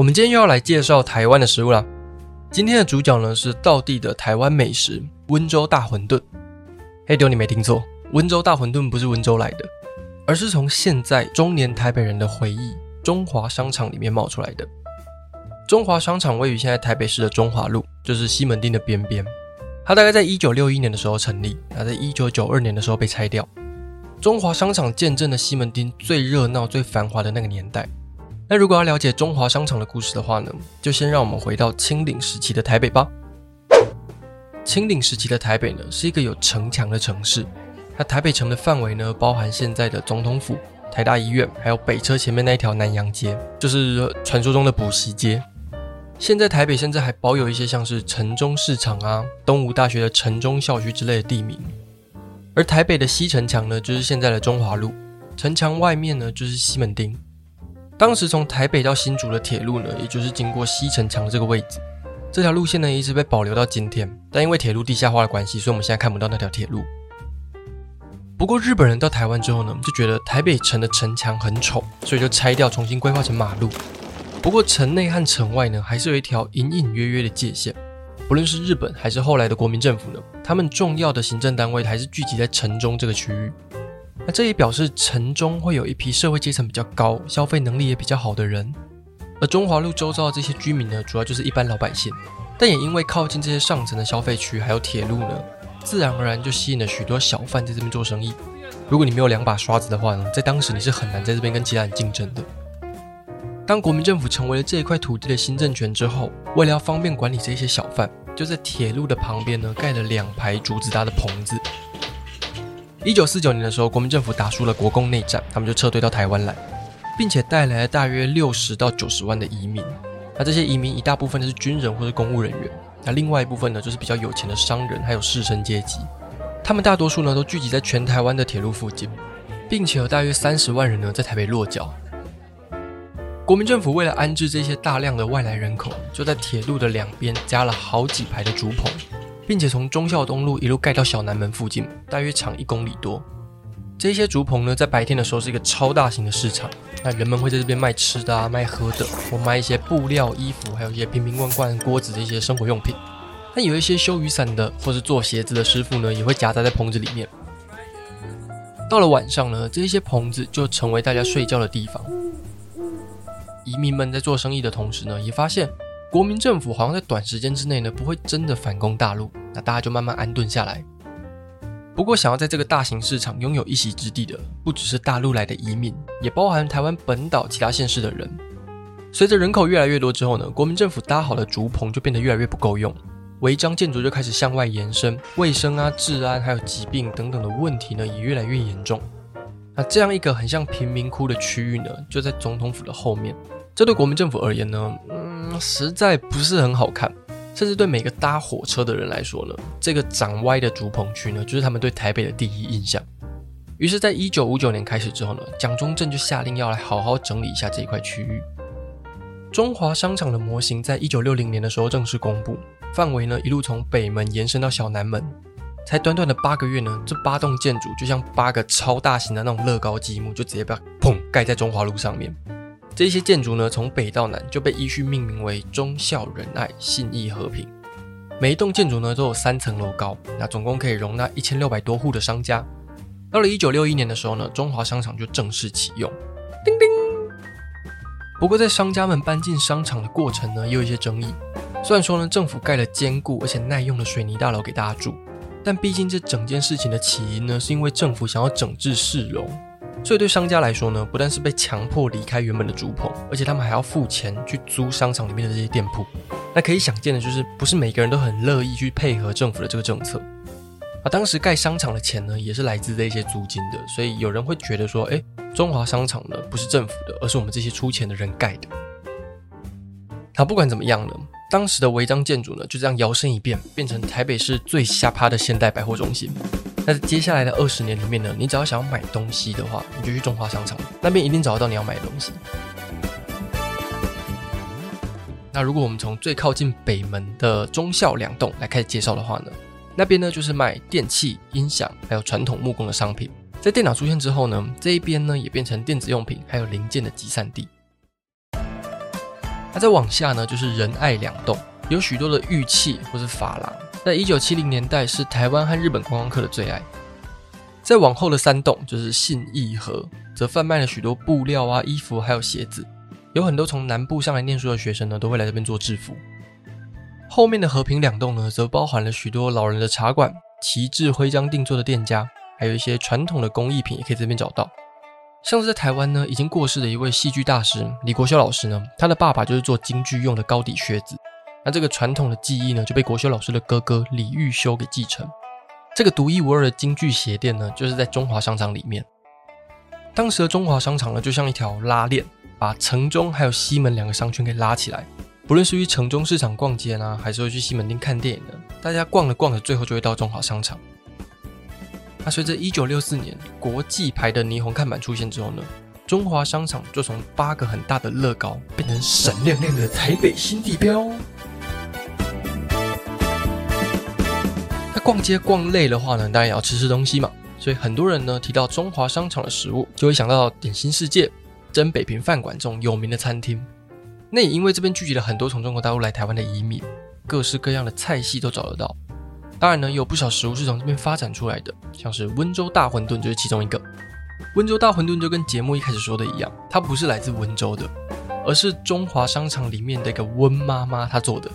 我们今天又要来介绍台湾的食物了。今天的主角呢是道地的台湾美食——温州大馄饨。嘿，丢你没听错，温州大馄饨不是温州来的，而是从现在中年台北人的回忆——中华商场里面冒出来的。中华商场位于现在台北市的中华路，就是西门町的边边。它大概在一九六一年的时候成立，那在一九九二年的时候被拆掉。中华商场见证了西门町最热闹、最繁华的那个年代。那如果要了解中华商场的故事的话呢，就先让我们回到清领时期的台北吧。清领时期的台北呢，是一个有城墙的城市。那台北城的范围呢，包含现在的总统府、台大医院，还有北车前面那一条南洋街，就是传说中的补习街。现在台北甚至还保有一些像是城中市场啊、东吴大学的城中校区之类的地名。而台北的西城墙呢，就是现在的中华路，城墙外面呢，就是西门町。当时从台北到新竹的铁路呢，也就是经过西城墙这个位置，这条路线呢一直被保留到今天。但因为铁路地下化的关系，所以我们现在看不到那条铁路。不过日本人到台湾之后呢，就觉得台北城的城墙很丑，所以就拆掉，重新规划成马路。不过城内和城外呢，还是有一条隐隐约约的界限。不论是日本还是后来的国民政府呢，他们重要的行政单位还是聚集在城中这个区域。那这也表示城中会有一批社会阶层比较高、消费能力也比较好的人，而中华路周遭的这些居民呢，主要就是一般老百姓。但也因为靠近这些上层的消费区，还有铁路呢，自然而然就吸引了许多小贩在这边做生意。如果你没有两把刷子的话呢，在当时你是很难在这边跟其他人竞争的。当国民政府成为了这一块土地的新政权之后，为了要方便管理这些小贩，就在铁路的旁边呢，盖了两排竹子搭的棚子。一九四九年的时候，国民政府打输了国共内战，他们就撤退到台湾来，并且带来了大约六十到九十万的移民。那这些移民一大部分是军人或是公务人员，那另外一部分呢，就是比较有钱的商人还有士绅阶级。他们大多数呢都聚集在全台湾的铁路附近，并且有大约三十万人呢在台北落脚。国民政府为了安置这些大量的外来人口，就在铁路的两边加了好几排的竹棚。并且从忠孝东路一路盖到小南门附近，大约长一公里多。这些竹棚呢，在白天的时候是一个超大型的市场，那人们会在这边卖吃的啊、卖喝的，或卖一些布料、衣服，还有一些瓶瓶罐罐、锅子这些生活用品。那有一些修雨伞的，或是做鞋子的师傅呢，也会夹杂在棚子里面。到了晚上呢，这些棚子就成为大家睡觉的地方。移民们在做生意的同时呢，也发现。国民政府好像在短时间之内呢，不会真的反攻大陆，那大家就慢慢安顿下来。不过，想要在这个大型市场拥有一席之地的，不只是大陆来的移民，也包含台湾本岛其他县市的人。随着人口越来越多之后呢，国民政府搭好的竹棚就变得越来越不够用，违章建筑就开始向外延伸，卫生啊、治安还有疾病等等的问题呢，也越来越严重。那这样一个很像贫民窟的区域呢，就在总统府的后面。这对国民政府而言呢，嗯实在不是很好看，甚至对每个搭火车的人来说呢，这个长歪的竹棚区呢，就是他们对台北的第一印象。于是，在一九五九年开始之后呢，蒋中正就下令要来好好整理一下这一块区域。中华商场的模型在一九六零年的时候正式公布，范围呢一路从北门延伸到小南门，才短短的八个月呢，这八栋建筑就像八个超大型的那种乐高积木，就直接把砰盖在中华路上面。这些建筑呢，从北到南就被依序命名为忠孝仁爱信义和平。每一栋建筑呢都有三层楼高，那总共可以容纳一千六百多户的商家。到了一九六一年的时候呢，中华商场就正式启用。叮叮。不过在商家们搬进商场的过程呢，也有一些争议。虽然说呢，政府盖了坚固而且耐用的水泥大楼给大家住，但毕竟这整件事情的起因呢，是因为政府想要整治市容，所以对商家来说呢，不但是被强迫离开原本的竹棚，而且他们还要付钱去租商场里面的这些店铺。那可以想见的就是，不是每个人都很乐意去配合政府的这个政策。啊，当时盖商场的钱呢，也是来自这些租金的，所以有人会觉得说，哎，中华商场呢不是政府的，而是我们这些出钱的人盖的。好，不管怎么样呢。当时的违章建筑呢，就这样摇身一变，变成台北市最下趴的现代百货中心。在接下来的二十年里面呢，你只要想要买东西的话，你就去中华商场，那边一定找得到你要买的东西。那如果我们从最靠近北门的忠孝两栋来开始介绍的话呢，那边呢就是卖电器、音响，还有传统木工的商品。在电脑出现之后呢，这一边呢也变成电子用品还有零件的集散地。那再往下呢，就是仁爱两栋，有许多的玉器或是珐琅，在一九七零年代是台湾和日本观光客的最爱。再往后的三栋就是信义和，则贩卖了许多布料啊、衣服还有鞋子，有很多从南部上来念书的学生呢，都会来这边做制服。后面的和平两栋呢，则包含了许多老人的茶馆、旗帜徽章定做的店家，还有一些传统的工艺品，也可以这边找到。像是在台湾呢，已经过世的一位戏剧大师李国修老师呢，他的爸爸就是做京剧用的高底靴子。那这个传统的技艺呢，就被国修老师的哥哥李玉修给继承。这个独一无二的京剧鞋店呢，就是在中华商场里面。当时的中华商场呢，就像一条拉链，把城中还有西门两个商圈给拉起来。不论是去城中市场逛街呢，还是会去西门町看电影呢，大家逛着逛着，最后就会到中华商场。那随着一九六四年国际牌的霓虹看板出现之后呢，中华商场就从八个很大的乐高变成闪亮亮的台北新地标。逛街逛累的话呢，当然也要吃吃东西嘛。所以很多人呢提到中华商场的食物，就会想到点心世界、真北平饭馆这种有名的餐厅。那也因为这边聚集了很多从中国大陆来台湾的移民，各式各样的菜系都找得到。当然呢，有不少食物是从这边发展出来的，像是温州大馄饨就是其中一个。温州大馄饨就跟节目一开始说的一样，它不是来自温州的，而是中华商场里面的一个温妈妈她做的。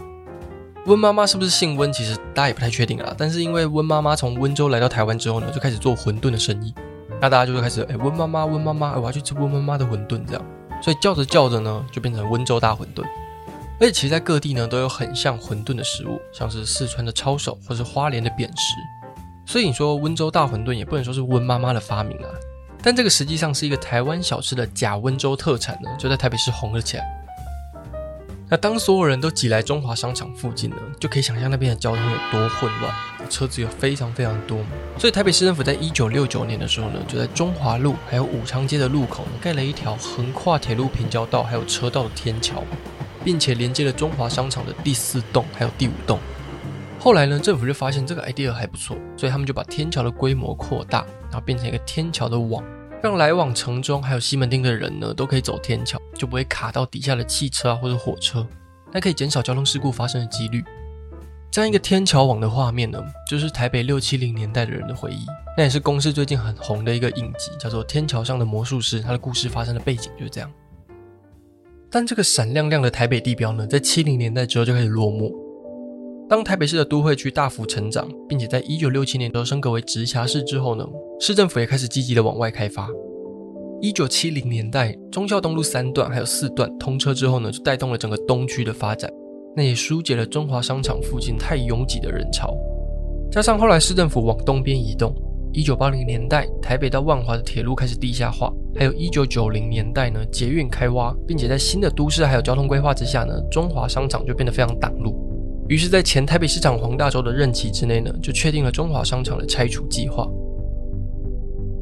温妈妈是不是姓温？其实大家也不太确定啊。但是因为温妈妈从温州来到台湾之后呢，就开始做馄饨的生意，那大家就会开始哎，温妈妈，温妈妈，我要去吃温妈妈的馄饨这样。所以叫着叫着呢，就变成温州大馄饨。而且其实，在各地呢，都有很像馄饨的食物，像是四川的抄手，或是花莲的扁食。所以你说温州大馄饨，也不能说是温妈妈的发明啊。但这个实际上是一个台湾小吃的假温州特产呢，就在台北市红了起来。那当所有人都挤来中华商场附近呢，就可以想象那边的交通有多混乱，车子有非常非常多。所以台北市政府在一九六九年的时候呢，就在中华路还有武昌街的路口呢，盖了一条横跨铁路平交道还有车道的天桥。并且连接了中华商场的第四栋还有第五栋。后来呢，政府就发现这个 idea 还不错，所以他们就把天桥的规模扩大，然后变成一个天桥的网，让来往城中还有西门町的人呢都可以走天桥，就不会卡到底下的汽车啊或者火车，那可以减少交通事故发生的几率。这样一个天桥网的画面呢，就是台北六七零年代的人的回忆。那也是公司最近很红的一个影集，叫做《天桥上的魔术师》，它的故事发生的背景就是这样。但这个闪亮亮的台北地标呢，在七零年代之后就开始落寞。当台北市的都会区大幅成长，并且在一九六七年都升格为直辖市之后呢，市政府也开始积极的往外开发。一九七零年代，忠孝东路三段还有四段通车之后呢，就带动了整个东区的发展，那也疏解了中华商场附近太拥挤的人潮。加上后来市政府往东边移动。一九八零年代，台北到万华的铁路开始地下化，还有一九九零年代呢，捷运开挖，并且在新的都市还有交通规划之下呢，中华商场就变得非常挡路。于是，在前台北市长黄大洲的任期之内呢，就确定了中华商场的拆除计划。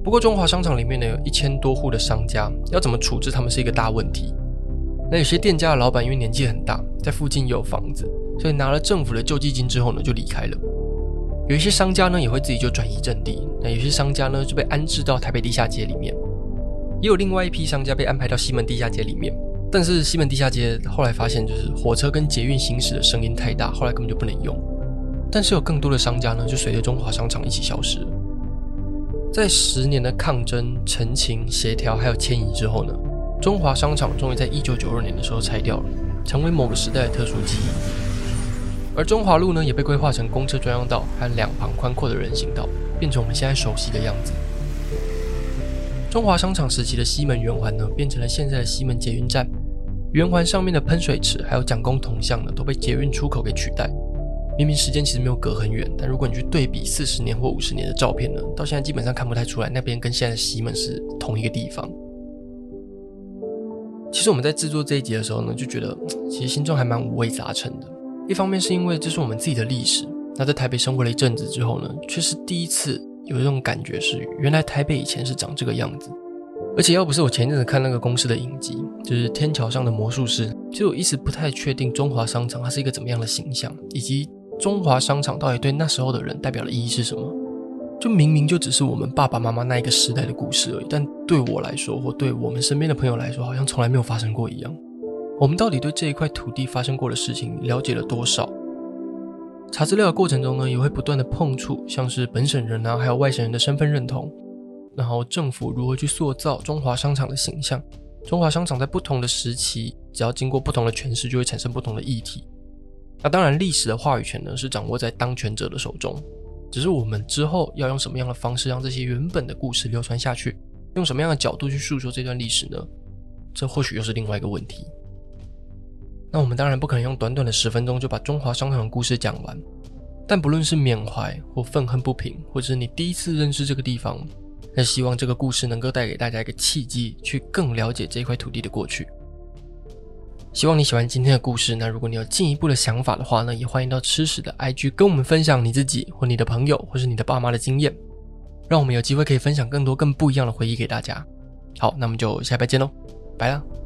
不过，中华商场里面呢，有一千多户的商家，要怎么处置他们是一个大问题。那有些店家的老板因为年纪很大，在附近有房子，所以拿了政府的救济金之后呢，就离开了。有一些商家呢，也会自己就转移阵地。那有些商家呢，就被安置到台北地下街里面，也有另外一批商家被安排到西门地下街里面。但是西门地下街后来发现，就是火车跟捷运行驶的声音太大，后来根本就不能用。但是有更多的商家呢，就随着中华商场一起消失。在十年的抗争、陈情、协调还有迁移之后呢，中华商场终于在一九九二年的时候拆掉了，成为某个时代的特殊记忆。而中华路呢，也被规划成公车专用道和两旁宽阔的人行道，变成我们现在熟悉的样子。中华商场时期的西门圆环呢，变成了现在的西门捷运站。圆环上面的喷水池还有蒋公铜像呢，都被捷运出口给取代。明明时间其实没有隔很远，但如果你去对比四十年或五十年的照片呢，到现在基本上看不太出来那边跟现在的西门是同一个地方。其实我们在制作这一集的时候呢，就觉得其实心中还蛮五味杂陈的。一方面是因为这是我们自己的历史，那在台北生活了一阵子之后呢，却是第一次有一种感觉是，原来台北以前是长这个样子。而且要不是我前阵子看那个公司的影集，就是《天桥上的魔术师》，其实我一直不太确定中华商场它是一个怎么样的形象，以及中华商场到底对那时候的人代表的意义是什么。就明明就只是我们爸爸妈妈那一个时代的故事而已，但对我来说，或对我们身边的朋友来说，好像从来没有发生过一样。我们到底对这一块土地发生过的事情了解了多少？查资料的过程中呢，也会不断的碰触，像是本省人啊，还有外省人的身份认同。然后政府如何去塑造中华商场的形象？中华商场在不同的时期，只要经过不同的诠释，就会产生不同的议题。那当然，历史的话语权呢，是掌握在当权者的手中。只是我们之后要用什么样的方式让这些原本的故事流传下去？用什么样的角度去诉说这段历史呢？这或许又是另外一个问题。那我们当然不可能用短短的十分钟就把中华商场的故事讲完。但不论是缅怀或愤恨不平，或者是你第一次认识这个地方。那希望这个故事能够带给大家一个契机，去更了解这块土地的过去。希望你喜欢今天的故事。那如果你有进一步的想法的话呢，也欢迎到吃屎的 IG 跟我们分享你自己或你的朋友或是你的爸妈的经验，让我们有机会可以分享更多更不一样的回忆给大家。好，那我们就下礼拜见喽，拜了。